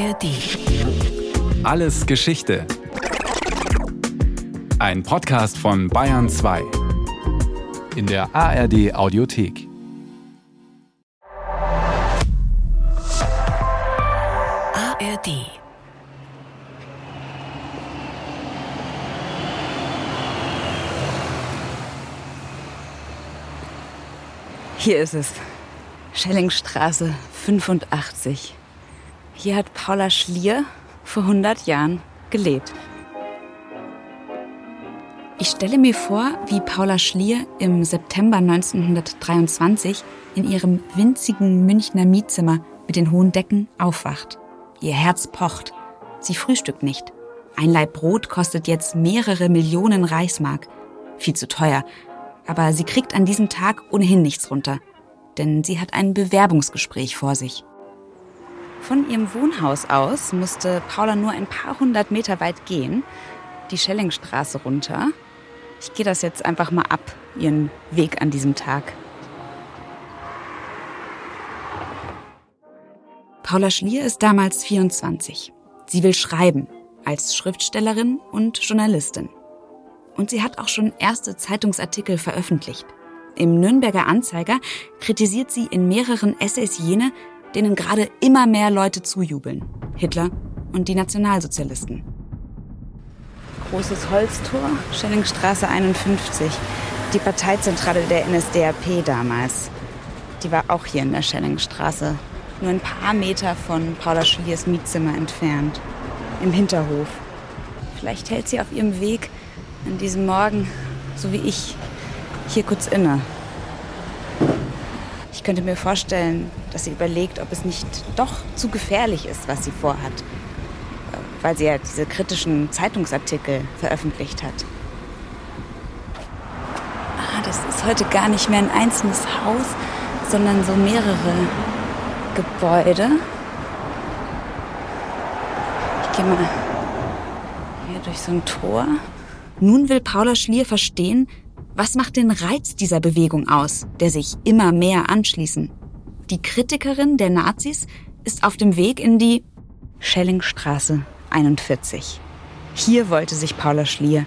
ARD. Alles Geschichte. Ein Podcast von Bayern 2. In der ARD Audiothek. ARD. Hier ist es. Schellingstraße 85. Hier hat Paula Schlier vor 100 Jahren gelebt. Ich stelle mir vor, wie Paula Schlier im September 1923 in ihrem winzigen Münchner Mietzimmer mit den hohen Decken aufwacht. Ihr Herz pocht. Sie frühstückt nicht. Ein Laib Brot kostet jetzt mehrere Millionen Reichsmark. Viel zu teuer. Aber sie kriegt an diesem Tag ohnehin nichts runter. Denn sie hat ein Bewerbungsgespräch vor sich. Von ihrem Wohnhaus aus musste Paula nur ein paar hundert Meter weit gehen, die Schellingstraße runter. Ich gehe das jetzt einfach mal ab, ihren Weg an diesem Tag. Paula Schlier ist damals 24. Sie will schreiben, als Schriftstellerin und Journalistin. Und sie hat auch schon erste Zeitungsartikel veröffentlicht. Im Nürnberger Anzeiger kritisiert sie in mehreren Essays jene, denen gerade immer mehr Leute zujubeln. Hitler und die Nationalsozialisten. Großes Holztor, Schellingstraße 51. Die Parteizentrale der NSDAP damals. Die war auch hier in der Schellingstraße. Nur ein paar Meter von Paula Schliers Mietzimmer entfernt. Im Hinterhof. Vielleicht hält sie auf ihrem Weg an diesem Morgen, so wie ich, hier kurz inne könnte mir vorstellen, dass sie überlegt, ob es nicht doch zu gefährlich ist, was sie vorhat, weil sie ja diese kritischen Zeitungsartikel veröffentlicht hat. Ah, das ist heute gar nicht mehr ein einzelnes Haus, sondern so mehrere Gebäude. Ich gehe mal hier durch so ein Tor. Nun will Paula Schlier verstehen, was macht den Reiz dieser Bewegung aus, der sich immer mehr anschließen? Die Kritikerin der Nazis ist auf dem Weg in die Schellingstraße 41. Hier wollte sich Paula Schlier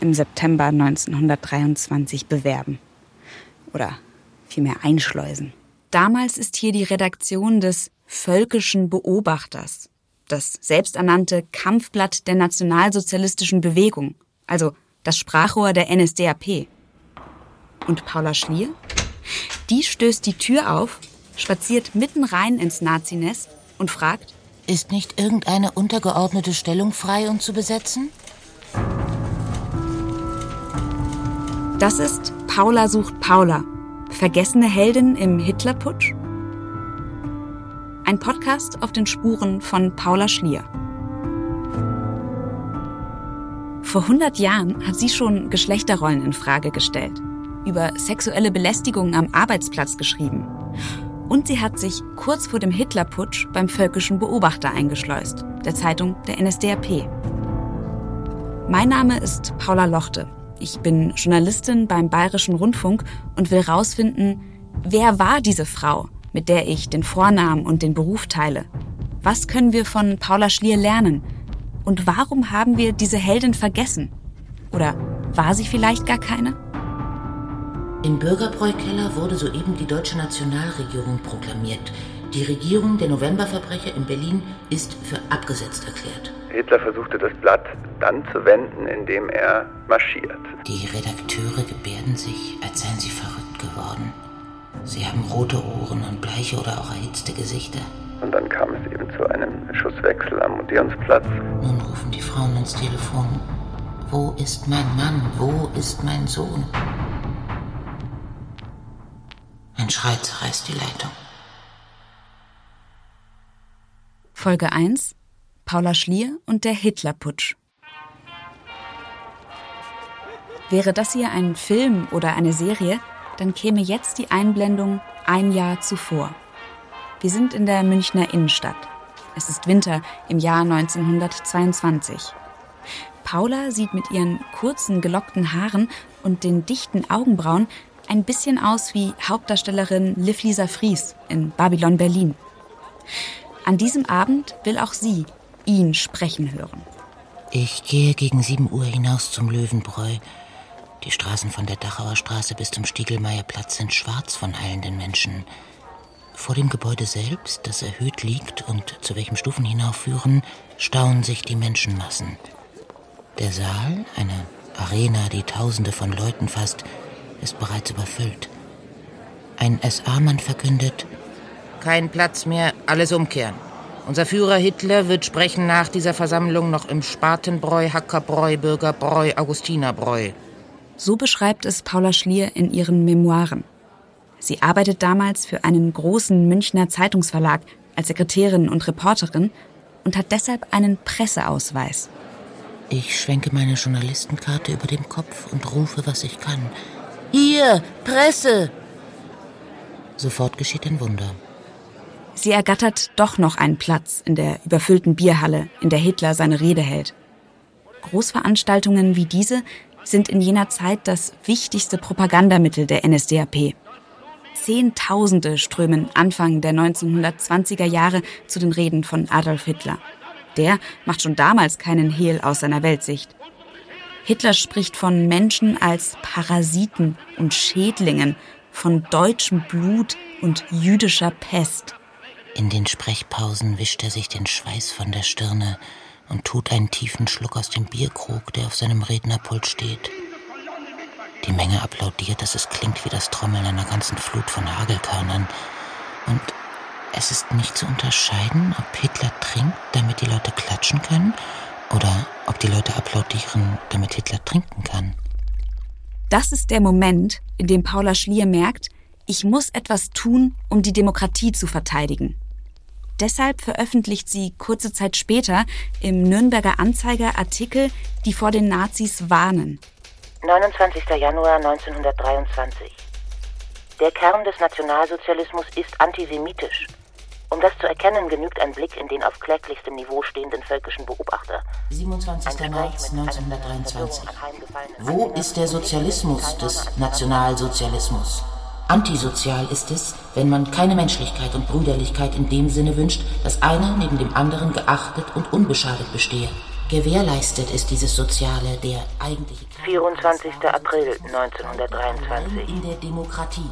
im September 1923 bewerben. Oder vielmehr einschleusen. Damals ist hier die Redaktion des Völkischen Beobachters, das selbsternannte Kampfblatt der nationalsozialistischen Bewegung, also das Sprachrohr der NSDAP. Und Paula Schlier? Die stößt die Tür auf, spaziert mitten rein ins Nazinest und fragt, ist nicht irgendeine untergeordnete Stellung frei und zu besetzen? Das ist Paula sucht Paula. Vergessene Heldin im Hitlerputsch? Ein Podcast auf den Spuren von Paula Schlier. Vor 100 Jahren hat sie schon Geschlechterrollen in Frage gestellt über sexuelle Belästigung am Arbeitsplatz geschrieben. Und sie hat sich kurz vor dem Hitlerputsch beim Völkischen Beobachter eingeschleust, der Zeitung der NSDAP. Mein Name ist Paula Lochte. Ich bin Journalistin beim Bayerischen Rundfunk und will herausfinden, wer war diese Frau, mit der ich den Vornamen und den Beruf teile? Was können wir von Paula Schlier lernen? Und warum haben wir diese Heldin vergessen? Oder war sie vielleicht gar keine? Im Bürgerbräukeller wurde soeben die deutsche Nationalregierung proklamiert. Die Regierung der Novemberverbrecher in Berlin ist für abgesetzt erklärt. Hitler versuchte das Blatt dann zu wenden, indem er marschiert. Die Redakteure gebärden sich, als seien sie verrückt geworden. Sie haben rote Ohren und bleiche oder auch erhitzte Gesichter. Und dann kam es eben zu einem Schusswechsel am Odeonsplatz. Nun rufen die Frauen ins Telefon. Wo ist mein Mann? Wo ist mein Sohn? Ein Schrei zerreißt die Leitung. Folge 1 Paula Schlier und der Hitlerputsch. Wäre das hier ein Film oder eine Serie, dann käme jetzt die Einblendung ein Jahr zuvor. Wir sind in der Münchner Innenstadt. Es ist Winter im Jahr 1922. Paula sieht mit ihren kurzen gelockten Haaren und den dichten Augenbrauen ein bisschen aus wie Hauptdarstellerin Liv Lisa Fries in Babylon Berlin. An diesem Abend will auch sie ihn sprechen hören. Ich gehe gegen 7 Uhr hinaus zum Löwenbräu. Die Straßen von der Dachauer Straße bis zum Stiegelmeierplatz sind schwarz von heilenden Menschen. Vor dem Gebäude selbst, das erhöht liegt und zu welchem Stufen hinaufführen, stauen sich die Menschenmassen. Der Saal, eine Arena, die Tausende von Leuten fasst, ist bereits überfüllt. Ein SA-Mann verkündet: Kein Platz mehr, alles umkehren. Unser Führer Hitler wird sprechen nach dieser Versammlung noch im Spatenbräu, Hackerbräu, Bürgerbräu, Augustinerbräu. So beschreibt es Paula Schlier in ihren Memoiren. Sie arbeitet damals für einen großen Münchner Zeitungsverlag als Sekretärin und Reporterin und hat deshalb einen Presseausweis. Ich schwenke meine Journalistenkarte über dem Kopf und rufe, was ich kann. Hier, Presse! Sofort geschieht ein Wunder. Sie ergattert doch noch einen Platz in der überfüllten Bierhalle, in der Hitler seine Rede hält. Großveranstaltungen wie diese sind in jener Zeit das wichtigste Propagandamittel der NSDAP. Zehntausende strömen Anfang der 1920er Jahre zu den Reden von Adolf Hitler. Der macht schon damals keinen Hehl aus seiner Weltsicht. Hitler spricht von Menschen als Parasiten und Schädlingen, von deutschem Blut und jüdischer Pest. In den Sprechpausen wischt er sich den Schweiß von der Stirne und tut einen tiefen Schluck aus dem Bierkrug, der auf seinem Rednerpult steht. Die Menge applaudiert, dass es klingt wie das Trommeln einer ganzen Flut von Hagelkörnern. Und es ist nicht zu unterscheiden, ob Hitler trinkt, damit die Leute klatschen können, oder ob die Leute applaudieren, damit Hitler trinken kann. Das ist der Moment, in dem Paula Schlier merkt, ich muss etwas tun, um die Demokratie zu verteidigen. Deshalb veröffentlicht sie kurze Zeit später im Nürnberger Anzeiger Artikel, die vor den Nazis warnen. 29. Januar 1923. Der Kern des Nationalsozialismus ist antisemitisch. Um das zu erkennen, genügt ein Blick in den auf kläglichstem Niveau stehenden völkischen Beobachter. 27. März 1923. Wo ist der Sozialismus des Nationalsozialismus? Antisozial ist es, wenn man keine Menschlichkeit und Brüderlichkeit in dem Sinne wünscht, dass einer neben dem anderen geachtet und unbeschadet bestehe. Gewährleistet ist dieses Soziale der eigentliche 24. April 1923. In der Demokratie.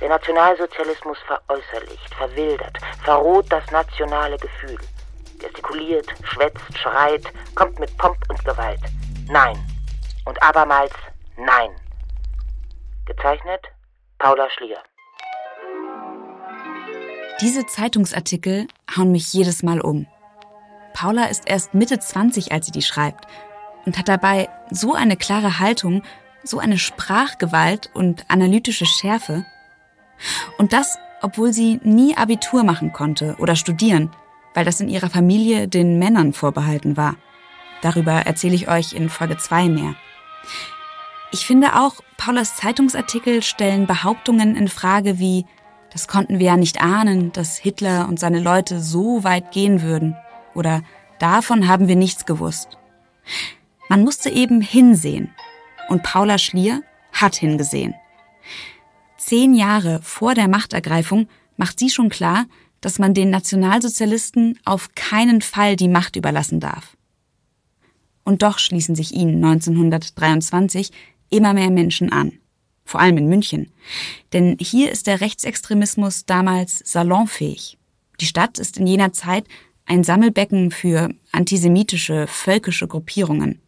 Der Nationalsozialismus veräußerlicht, verwildert, verroht das nationale Gefühl. Gestikuliert, schwätzt, schreit, kommt mit Pomp und Gewalt. Nein. Und abermals Nein. Gezeichnet Paula Schlier. Diese Zeitungsartikel hauen mich jedes Mal um. Paula ist erst Mitte 20, als sie die schreibt und hat dabei so eine klare Haltung, so eine Sprachgewalt und analytische Schärfe. Und das, obwohl sie nie Abitur machen konnte oder studieren, weil das in ihrer Familie den Männern vorbehalten war. Darüber erzähle ich euch in Folge 2 mehr. Ich finde auch, Paulas Zeitungsartikel stellen Behauptungen in Frage wie, das konnten wir ja nicht ahnen, dass Hitler und seine Leute so weit gehen würden. Oder davon haben wir nichts gewusst. Man musste eben hinsehen. Und Paula Schlier hat hingesehen. Zehn Jahre vor der Machtergreifung macht sie schon klar, dass man den Nationalsozialisten auf keinen Fall die Macht überlassen darf. Und doch schließen sich ihnen 1923 immer mehr Menschen an. Vor allem in München. Denn hier ist der Rechtsextremismus damals salonfähig. Die Stadt ist in jener Zeit ein Sammelbecken für antisemitische, völkische Gruppierungen.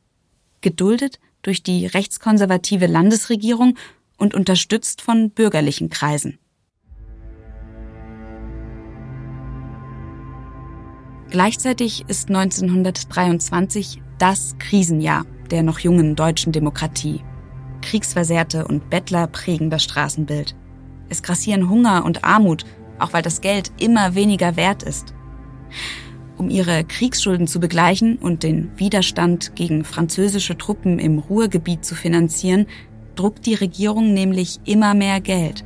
Geduldet durch die rechtskonservative Landesregierung und unterstützt von bürgerlichen Kreisen. Gleichzeitig ist 1923 das Krisenjahr der noch jungen deutschen Demokratie. Kriegsversehrte und Bettler prägen das Straßenbild. Es grassieren Hunger und Armut, auch weil das Geld immer weniger wert ist. Um ihre Kriegsschulden zu begleichen und den Widerstand gegen französische Truppen im Ruhrgebiet zu finanzieren, druckt die Regierung nämlich immer mehr Geld.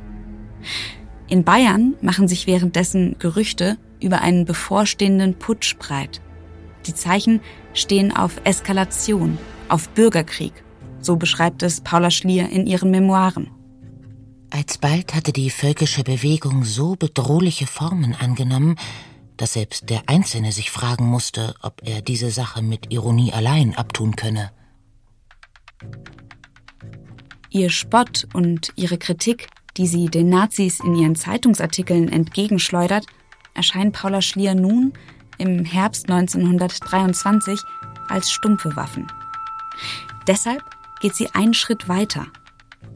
In Bayern machen sich währenddessen Gerüchte über einen bevorstehenden Putsch breit. Die Zeichen stehen auf Eskalation, auf Bürgerkrieg. So beschreibt es Paula Schlier in ihren Memoiren. Alsbald hatte die völkische Bewegung so bedrohliche Formen angenommen, dass selbst der Einzelne sich fragen musste, ob er diese Sache mit Ironie allein abtun könne. Ihr Spott und ihre Kritik, die sie den Nazis in ihren Zeitungsartikeln entgegenschleudert, erscheinen Paula Schlier nun im Herbst 1923 als stumpfe Waffen. Deshalb geht sie einen Schritt weiter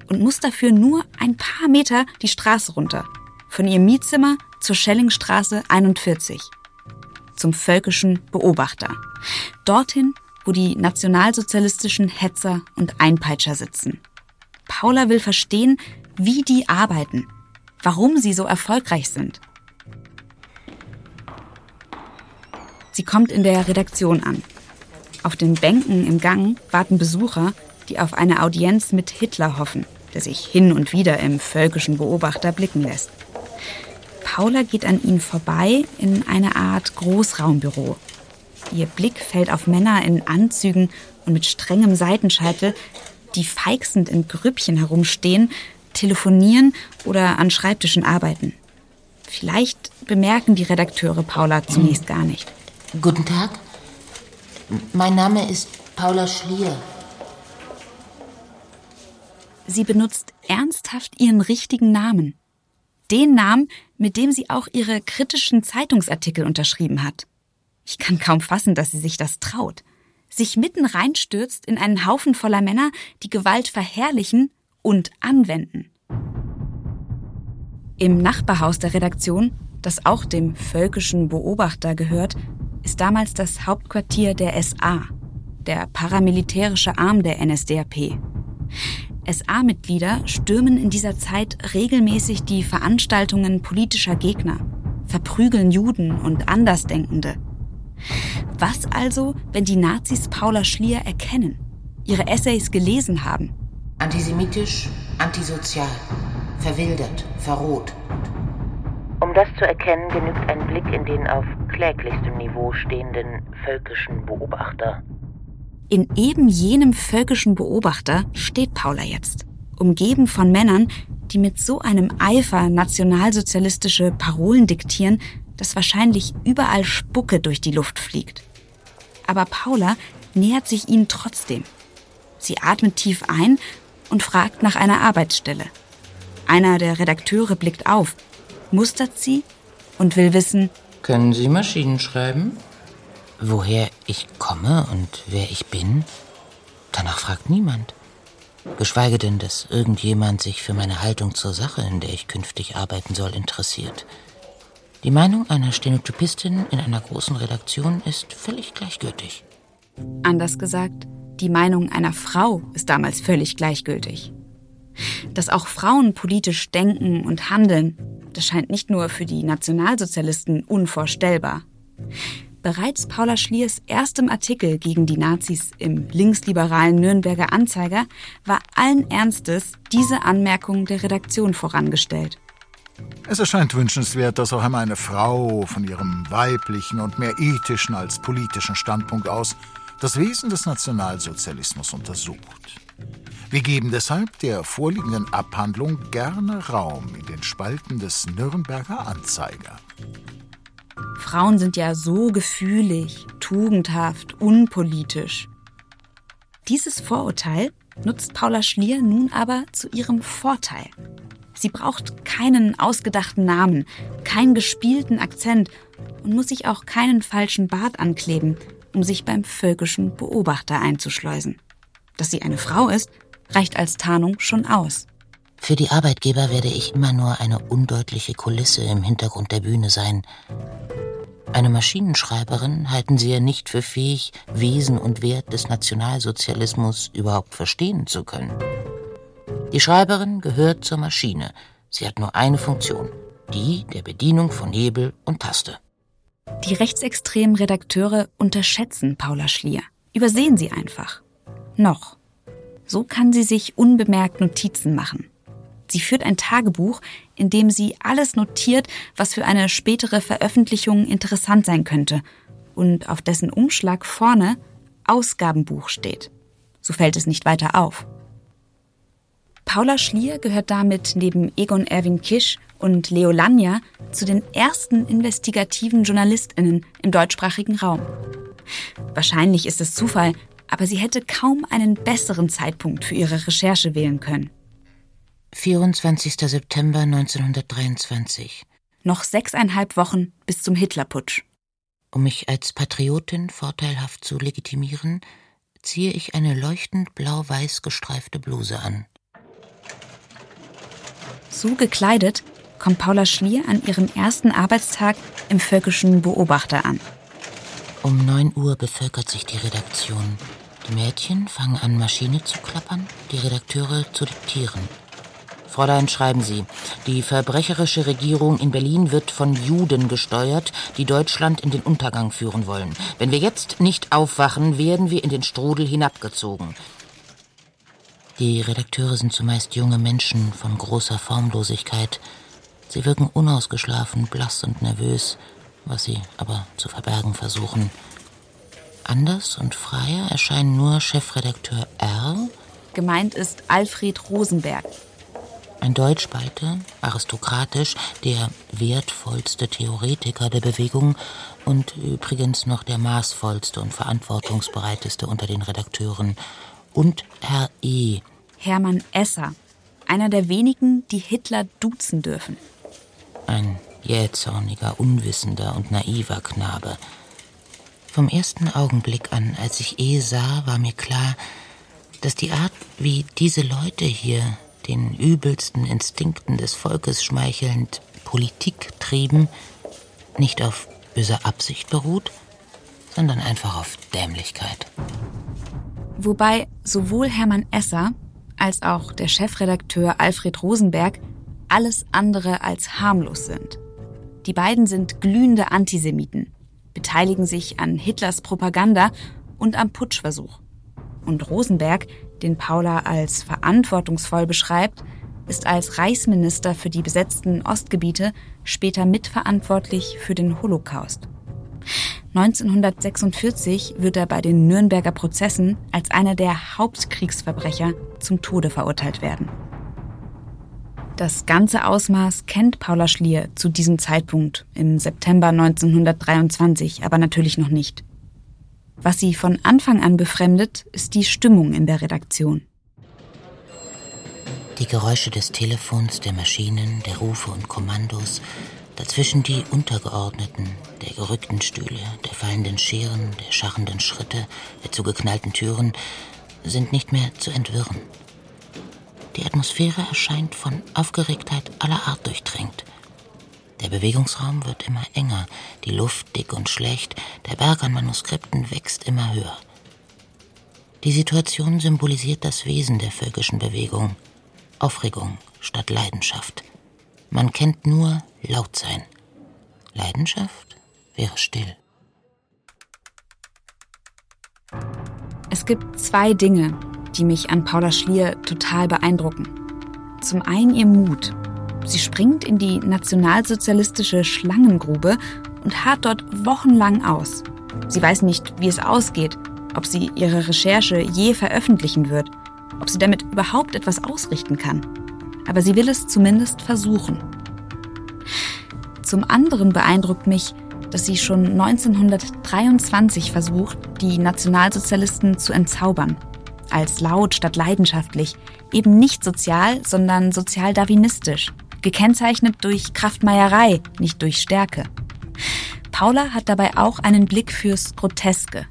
und muss dafür nur ein paar Meter die Straße runter, von ihrem Mietzimmer zur Schellingstraße 41, zum völkischen Beobachter, dorthin, wo die nationalsozialistischen Hetzer und Einpeitscher sitzen. Paula will verstehen, wie die arbeiten, warum sie so erfolgreich sind. Sie kommt in der Redaktion an. Auf den Bänken im Gang warten Besucher, die auf eine Audienz mit Hitler hoffen, der sich hin und wieder im völkischen Beobachter blicken lässt. Paula geht an ihnen vorbei in eine Art Großraumbüro. Ihr Blick fällt auf Männer in Anzügen und mit strengem Seitenscheitel, die feixend in Grüppchen herumstehen, telefonieren oder an Schreibtischen arbeiten. Vielleicht bemerken die Redakteure Paula zunächst gar nicht. Guten Tag. Mein Name ist Paula Schlier. Sie benutzt ernsthaft ihren richtigen Namen. Den Namen, mit dem sie auch ihre kritischen Zeitungsartikel unterschrieben hat. Ich kann kaum fassen, dass sie sich das traut. Sich mitten reinstürzt in einen Haufen voller Männer, die Gewalt verherrlichen und anwenden. Im Nachbarhaus der Redaktion, das auch dem völkischen Beobachter gehört, ist damals das Hauptquartier der SA, der paramilitärische Arm der NSDAP. SA-Mitglieder stürmen in dieser Zeit regelmäßig die Veranstaltungen politischer Gegner, verprügeln Juden und Andersdenkende. Was also, wenn die Nazis Paula Schlier erkennen, ihre Essays gelesen haben? Antisemitisch, antisozial, verwildert, verroht. Um das zu erkennen, genügt ein Blick in den auf kläglichstem Niveau stehenden völkischen Beobachter. In eben jenem völkischen Beobachter steht Paula jetzt, umgeben von Männern, die mit so einem Eifer nationalsozialistische Parolen diktieren, dass wahrscheinlich überall Spucke durch die Luft fliegt. Aber Paula nähert sich ihnen trotzdem. Sie atmet tief ein und fragt nach einer Arbeitsstelle. Einer der Redakteure blickt auf, mustert sie und will wissen, Können Sie Maschinen schreiben? Woher ich komme und wer ich bin? Danach fragt niemand. Geschweige denn, dass irgendjemand sich für meine Haltung zur Sache, in der ich künftig arbeiten soll, interessiert. Die Meinung einer Stenotypistin in einer großen Redaktion ist völlig gleichgültig. Anders gesagt, die Meinung einer Frau ist damals völlig gleichgültig. Dass auch Frauen politisch denken und handeln, das scheint nicht nur für die Nationalsozialisten unvorstellbar. Bereits Paula Schliers erstem Artikel gegen die Nazis im linksliberalen Nürnberger Anzeiger war allen Ernstes diese Anmerkung der Redaktion vorangestellt. Es erscheint wünschenswert, dass auch einmal eine Frau von ihrem weiblichen und mehr ethischen als politischen Standpunkt aus das Wesen des Nationalsozialismus untersucht. Wir geben deshalb der vorliegenden Abhandlung gerne Raum in den Spalten des Nürnberger Anzeiger. Frauen sind ja so gefühlig, tugendhaft, unpolitisch. Dieses Vorurteil nutzt Paula Schlier nun aber zu ihrem Vorteil. Sie braucht keinen ausgedachten Namen, keinen gespielten Akzent und muss sich auch keinen falschen Bart ankleben, um sich beim völkischen Beobachter einzuschleusen. Dass sie eine Frau ist, reicht als Tarnung schon aus. Für die Arbeitgeber werde ich immer nur eine undeutliche Kulisse im Hintergrund der Bühne sein. Eine Maschinenschreiberin halten sie ja nicht für fähig, Wesen und Wert des Nationalsozialismus überhaupt verstehen zu können. Die Schreiberin gehört zur Maschine. Sie hat nur eine Funktion, die der Bedienung von Hebel und Taste. Die rechtsextremen Redakteure unterschätzen Paula Schlier, übersehen sie einfach. Noch. So kann sie sich unbemerkt Notizen machen. Sie führt ein Tagebuch, in dem sie alles notiert, was für eine spätere Veröffentlichung interessant sein könnte und auf dessen Umschlag vorne Ausgabenbuch steht. So fällt es nicht weiter auf. Paula Schlier gehört damit neben Egon Erwin Kisch und Leo Lanja zu den ersten investigativen JournalistInnen im deutschsprachigen Raum. Wahrscheinlich ist es Zufall, aber sie hätte kaum einen besseren Zeitpunkt für ihre Recherche wählen können. 24. September 1923. Noch sechseinhalb Wochen bis zum Hitlerputsch. Um mich als Patriotin vorteilhaft zu legitimieren, ziehe ich eine leuchtend blau-weiß gestreifte Bluse an. So gekleidet kommt Paula Schlier an ihrem ersten Arbeitstag im Völkischen Beobachter an. Um 9 Uhr bevölkert sich die Redaktion. Die Mädchen fangen an, Maschine zu klappern, die Redakteure zu diktieren. Fräulein, schreiben Sie, die verbrecherische Regierung in Berlin wird von Juden gesteuert, die Deutschland in den Untergang führen wollen. Wenn wir jetzt nicht aufwachen, werden wir in den Strudel hinabgezogen. Die Redakteure sind zumeist junge Menschen von großer Formlosigkeit. Sie wirken unausgeschlafen, blass und nervös, was sie aber zu verbergen versuchen. Anders und freier erscheinen nur Chefredakteur R. Gemeint ist Alfred Rosenberg. Ein Deutschbalter, aristokratisch, der wertvollste Theoretiker der Bewegung und übrigens noch der maßvollste und verantwortungsbereiteste unter den Redakteuren. Und Herr E. Hermann Esser, einer der wenigen, die Hitler duzen dürfen. Ein jähzorniger, unwissender und naiver Knabe. Vom ersten Augenblick an, als ich E sah, war mir klar, dass die Art, wie diese Leute hier den übelsten Instinkten des Volkes schmeichelnd Politik trieben, nicht auf böser Absicht beruht, sondern einfach auf Dämlichkeit. Wobei sowohl Hermann Esser als auch der Chefredakteur Alfred Rosenberg alles andere als harmlos sind. Die beiden sind glühende Antisemiten, beteiligen sich an Hitlers Propaganda und am Putschversuch. Und Rosenberg, den Paula als verantwortungsvoll beschreibt, ist als Reichsminister für die besetzten Ostgebiete später mitverantwortlich für den Holocaust. 1946 wird er bei den Nürnberger Prozessen als einer der Hauptkriegsverbrecher zum Tode verurteilt werden. Das ganze Ausmaß kennt Paula Schlier zu diesem Zeitpunkt im September 1923 aber natürlich noch nicht. Was sie von Anfang an befremdet, ist die Stimmung in der Redaktion. Die Geräusche des Telefons, der Maschinen, der Rufe und Kommandos, dazwischen die Untergeordneten, der gerückten Stühle, der fallenden Scheren, der scharrenden Schritte, der zugeknallten Türen, sind nicht mehr zu entwirren. Die Atmosphäre erscheint von Aufgeregtheit aller Art durchdrängt. Der Bewegungsraum wird immer enger, die Luft dick und schlecht, der Berg an Manuskripten wächst immer höher. Die Situation symbolisiert das Wesen der völkischen Bewegung. Aufregung statt Leidenschaft. Man kennt nur laut sein. Leidenschaft wäre still. Es gibt zwei Dinge, die mich an Paula Schlier total beeindrucken. Zum einen ihr Mut. Sie springt in die nationalsozialistische Schlangengrube und harrt dort wochenlang aus. Sie weiß nicht, wie es ausgeht, ob sie ihre Recherche je veröffentlichen wird, ob sie damit überhaupt etwas ausrichten kann. Aber sie will es zumindest versuchen. Zum anderen beeindruckt mich, dass sie schon 1923 versucht, die Nationalsozialisten zu entzaubern als laut statt leidenschaftlich, eben nicht sozial, sondern sozial-darwinistisch, gekennzeichnet durch Kraftmeierei, nicht durch Stärke. Paula hat dabei auch einen Blick fürs Groteske.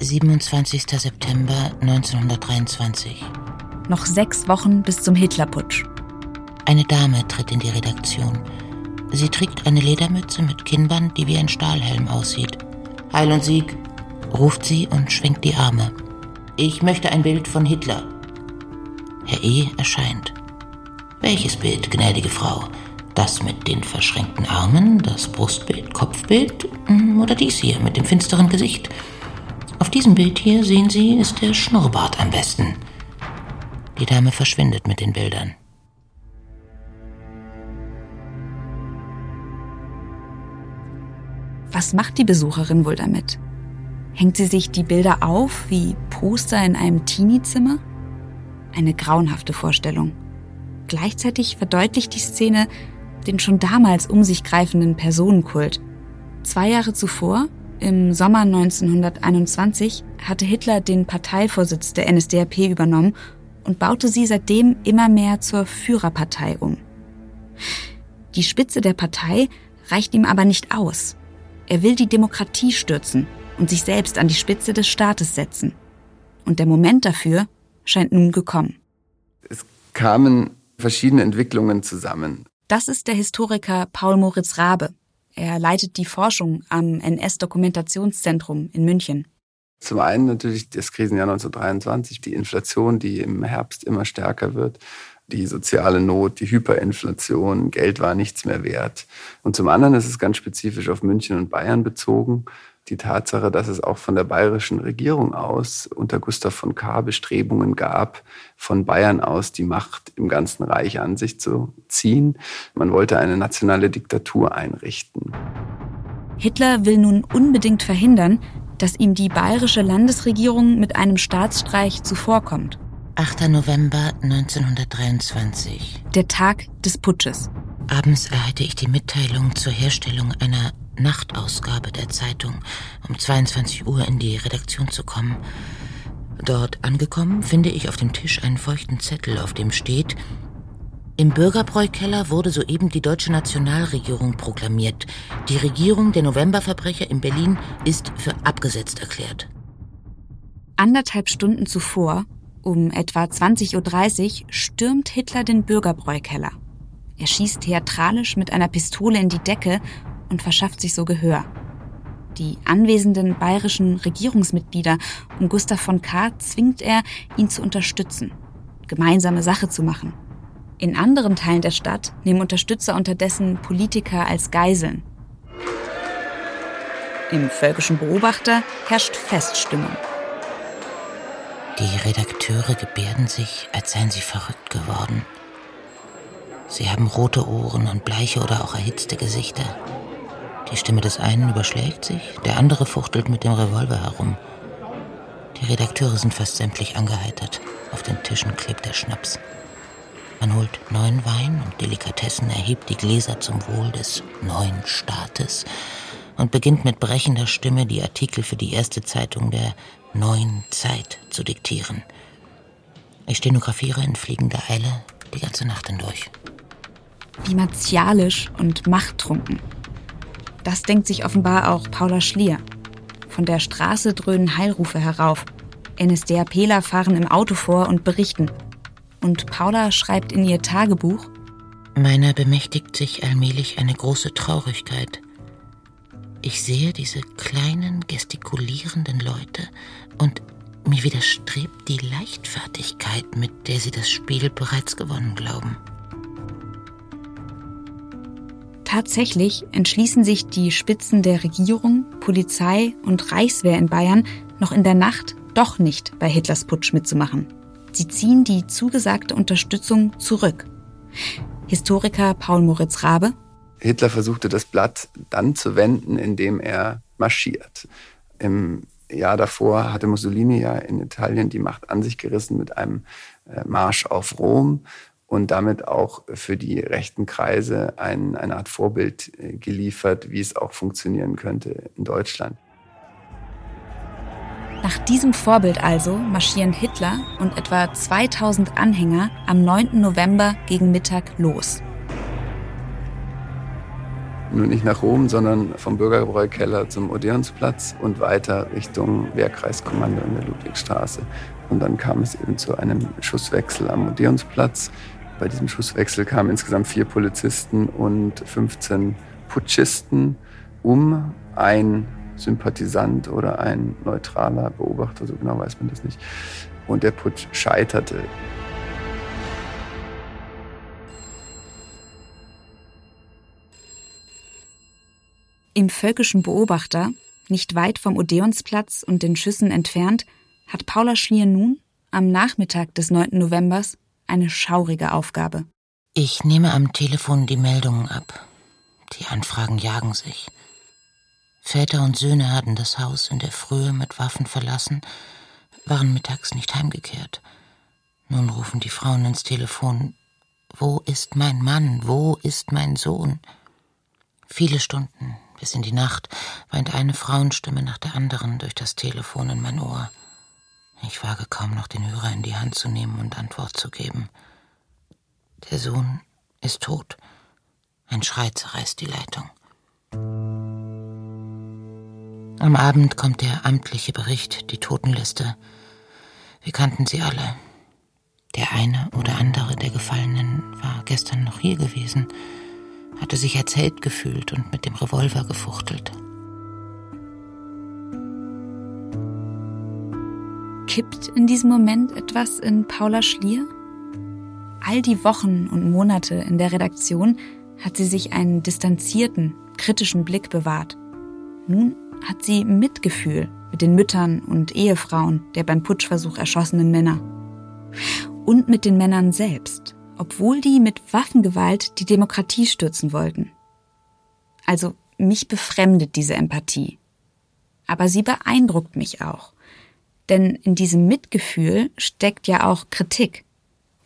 27. September 1923. Noch sechs Wochen bis zum Hitlerputsch. Eine Dame tritt in die Redaktion. Sie trägt eine Ledermütze mit Kinnband, die wie ein Stahlhelm aussieht. Heil und Sieg, ruft sie und schwenkt die Arme. Ich möchte ein Bild von Hitler. Herr E. erscheint. Welches Bild, gnädige Frau? Das mit den verschränkten Armen, das Brustbild, Kopfbild hm, oder dies hier mit dem finsteren Gesicht? Auf diesem Bild hier sehen Sie, ist der Schnurrbart am besten. Die Dame verschwindet mit den Bildern. Was macht die Besucherin wohl damit? Hängt sie sich die Bilder auf wie Poster in einem Teenie-Zimmer? Eine grauenhafte Vorstellung. Gleichzeitig verdeutlicht die Szene, den schon damals um sich greifenden Personenkult. Zwei Jahre zuvor, im Sommer 1921, hatte Hitler den Parteivorsitz der NSDAP übernommen und baute sie seitdem immer mehr zur Führerpartei um. Die Spitze der Partei reicht ihm aber nicht aus. Er will die Demokratie stürzen und sich selbst an die Spitze des Staates setzen. Und der Moment dafür scheint nun gekommen. Es kamen verschiedene Entwicklungen zusammen. Das ist der Historiker Paul Moritz Rabe. Er leitet die Forschung am NS-Dokumentationszentrum in München. Zum einen natürlich das Krisenjahr 1923, die Inflation, die im Herbst immer stärker wird, die soziale Not, die Hyperinflation, Geld war nichts mehr wert. Und zum anderen ist es ganz spezifisch auf München und Bayern bezogen die Tatsache, dass es auch von der bayerischen Regierung aus unter Gustav von Kahr Bestrebungen gab, von Bayern aus die Macht im ganzen Reich an sich zu ziehen. Man wollte eine nationale Diktatur einrichten. Hitler will nun unbedingt verhindern, dass ihm die bayerische Landesregierung mit einem Staatsstreich zuvorkommt. 8. November 1923. Der Tag des Putsches. Abends erhalte ich die Mitteilung zur Herstellung einer Nachtausgabe der Zeitung um 22 Uhr in die Redaktion zu kommen. Dort angekommen finde ich auf dem Tisch einen feuchten Zettel, auf dem steht, im Bürgerbräukeller wurde soeben die deutsche Nationalregierung proklamiert. Die Regierung der Novemberverbrecher in Berlin ist für abgesetzt erklärt. Anderthalb Stunden zuvor, um etwa 20.30 Uhr, stürmt Hitler den Bürgerbräukeller. Er schießt theatralisch mit einer Pistole in die Decke und verschafft sich so Gehör. Die anwesenden bayerischen Regierungsmitglieder um Gustav von Kahr zwingt er, ihn zu unterstützen, gemeinsame Sache zu machen. In anderen Teilen der Stadt nehmen Unterstützer unterdessen Politiker als Geiseln. Im völkischen Beobachter herrscht Feststimmung. Die Redakteure gebärden sich, als seien sie verrückt geworden. Sie haben rote Ohren und bleiche oder auch erhitzte Gesichter. Die Stimme des einen überschlägt sich, der andere fuchtelt mit dem Revolver herum. Die Redakteure sind fast sämtlich angeheitert. Auf den Tischen klebt der Schnaps. Man holt neuen Wein und Delikatessen, erhebt die Gläser zum Wohl des neuen Staates und beginnt mit brechender Stimme die Artikel für die erste Zeitung der neuen Zeit zu diktieren. Ich stenografiere in fliegender Eile die ganze Nacht hindurch. Wie martialisch und machttrunken. Das denkt sich offenbar auch Paula Schlier. Von der Straße dröhnen Heilrufe herauf. NSDAPler fahren im Auto vor und berichten. Und Paula schreibt in ihr Tagebuch: Meiner bemächtigt sich allmählich eine große Traurigkeit. Ich sehe diese kleinen, gestikulierenden Leute und mir widerstrebt die Leichtfertigkeit, mit der sie das Spiel bereits gewonnen glauben. Tatsächlich entschließen sich die Spitzen der Regierung, Polizei und Reichswehr in Bayern noch in der Nacht doch nicht bei Hitlers Putsch mitzumachen. Sie ziehen die zugesagte Unterstützung zurück. Historiker Paul Moritz Rabe. Hitler versuchte das Blatt dann zu wenden, indem er marschiert. Im Jahr davor hatte Mussolini ja in Italien die Macht an sich gerissen mit einem äh, Marsch auf Rom und damit auch für die rechten Kreise ein, eine Art Vorbild äh, geliefert, wie es auch funktionieren könnte in Deutschland. Nach diesem Vorbild also marschieren Hitler und etwa 2000 Anhänger am 9. November gegen Mittag los. Nur nicht nach Rom, sondern vom Bürgerbräukeller zum Odeonsplatz und weiter Richtung Wehrkreiskommando in der Ludwigstraße. Und dann kam es eben zu einem Schusswechsel am Odeonsplatz. Bei diesem Schusswechsel kamen insgesamt vier Polizisten und 15 Putschisten um. Ein Sympathisant oder ein neutraler Beobachter, so genau weiß man das nicht. Und der Putsch scheiterte. Im völkischen Beobachter, nicht weit vom Odeonsplatz und den Schüssen entfernt, hat Paula Schlier nun, am Nachmittag des 9. Novembers, eine schaurige Aufgabe. Ich nehme am Telefon die Meldungen ab. Die Anfragen jagen sich. Väter und Söhne hatten das Haus in der Frühe mit Waffen verlassen, waren mittags nicht heimgekehrt. Nun rufen die Frauen ins Telefon. Wo ist mein Mann? Wo ist mein Sohn? Viele Stunden, bis in die Nacht, weint eine Frauenstimme nach der anderen durch das Telefon in mein Ohr. Ich wage kaum noch, den Hörer in die Hand zu nehmen und Antwort zu geben. Der Sohn ist tot. Ein Schrei zerreißt die Leitung. Am Abend kommt der amtliche Bericht, die Totenliste. Wir kannten sie alle. Der eine oder andere der Gefallenen war gestern noch hier gewesen, hatte sich Held gefühlt und mit dem Revolver gefuchtelt. Kippt in diesem Moment etwas in Paula Schlier? All die Wochen und Monate in der Redaktion hat sie sich einen distanzierten, kritischen Blick bewahrt. Nun hat sie Mitgefühl mit den Müttern und Ehefrauen der beim Putschversuch erschossenen Männer. Und mit den Männern selbst, obwohl die mit Waffengewalt die Demokratie stürzen wollten. Also mich befremdet diese Empathie. Aber sie beeindruckt mich auch. Denn in diesem Mitgefühl steckt ja auch Kritik.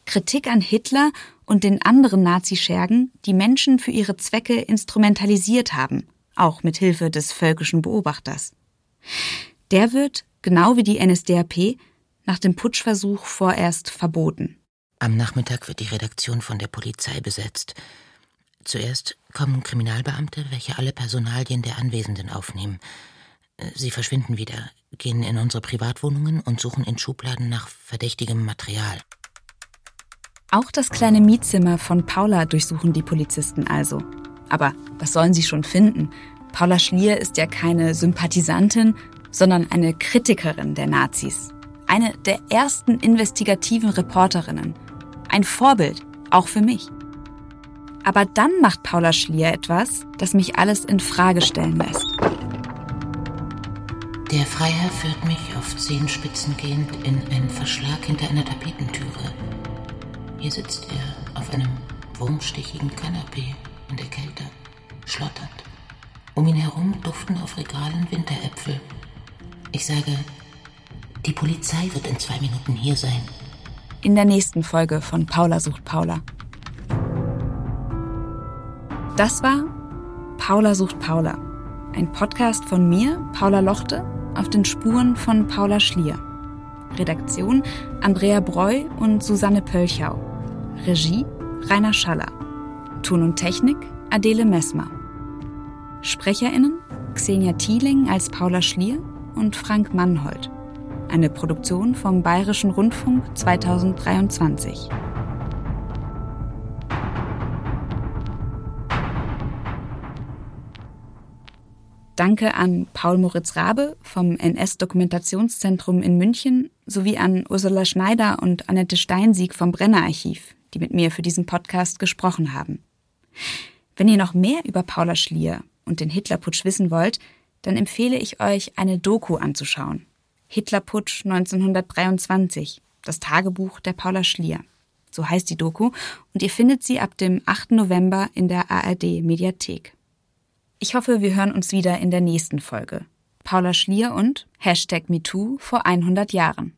Kritik an Hitler und den anderen Nazischergen, die Menschen für ihre Zwecke instrumentalisiert haben, auch mit Hilfe des völkischen Beobachters. Der wird, genau wie die NSDAP, nach dem Putschversuch vorerst verboten. Am Nachmittag wird die Redaktion von der Polizei besetzt. Zuerst kommen Kriminalbeamte, welche alle Personalien der Anwesenden aufnehmen. Sie verschwinden wieder, gehen in unsere Privatwohnungen und suchen in Schubladen nach verdächtigem Material. Auch das kleine Mietzimmer von Paula durchsuchen die Polizisten also. Aber was sollen sie schon finden? Paula Schlier ist ja keine Sympathisantin, sondern eine Kritikerin der Nazis. Eine der ersten investigativen Reporterinnen. Ein Vorbild, auch für mich. Aber dann macht Paula Schlier etwas, das mich alles in Frage stellen lässt. Der Freiherr führt mich auf Zehenspitzen gehend in einen Verschlag hinter einer Tapetentüre. Hier sitzt er auf einem wurmstichigen Kanapee in der Kälte, schlotternd. Um ihn herum duften auf Regalen Winteräpfel. Ich sage, die Polizei wird in zwei Minuten hier sein. In der nächsten Folge von Paula sucht Paula. Das war Paula sucht Paula, ein Podcast von mir, Paula Lochte, auf den Spuren von Paula Schlier. Redaktion Andrea Breu und Susanne Pölchau. Regie Rainer Schaller. Ton und Technik Adele Messmer. SprecherInnen Xenia Thieling als Paula Schlier und Frank Mannhold. Eine Produktion vom Bayerischen Rundfunk 2023. Danke an Paul Moritz Rabe vom NS-Dokumentationszentrum in München sowie an Ursula Schneider und Annette Steinsieg vom Brenner Archiv, die mit mir für diesen Podcast gesprochen haben. Wenn ihr noch mehr über Paula Schlier und den Hitlerputsch wissen wollt, dann empfehle ich euch, eine Doku anzuschauen. Hitlerputsch 1923, das Tagebuch der Paula Schlier. So heißt die Doku und ihr findet sie ab dem 8. November in der ARD Mediathek. Ich hoffe, wir hören uns wieder in der nächsten Folge. Paula Schlier und Hashtag MeToo vor 100 Jahren.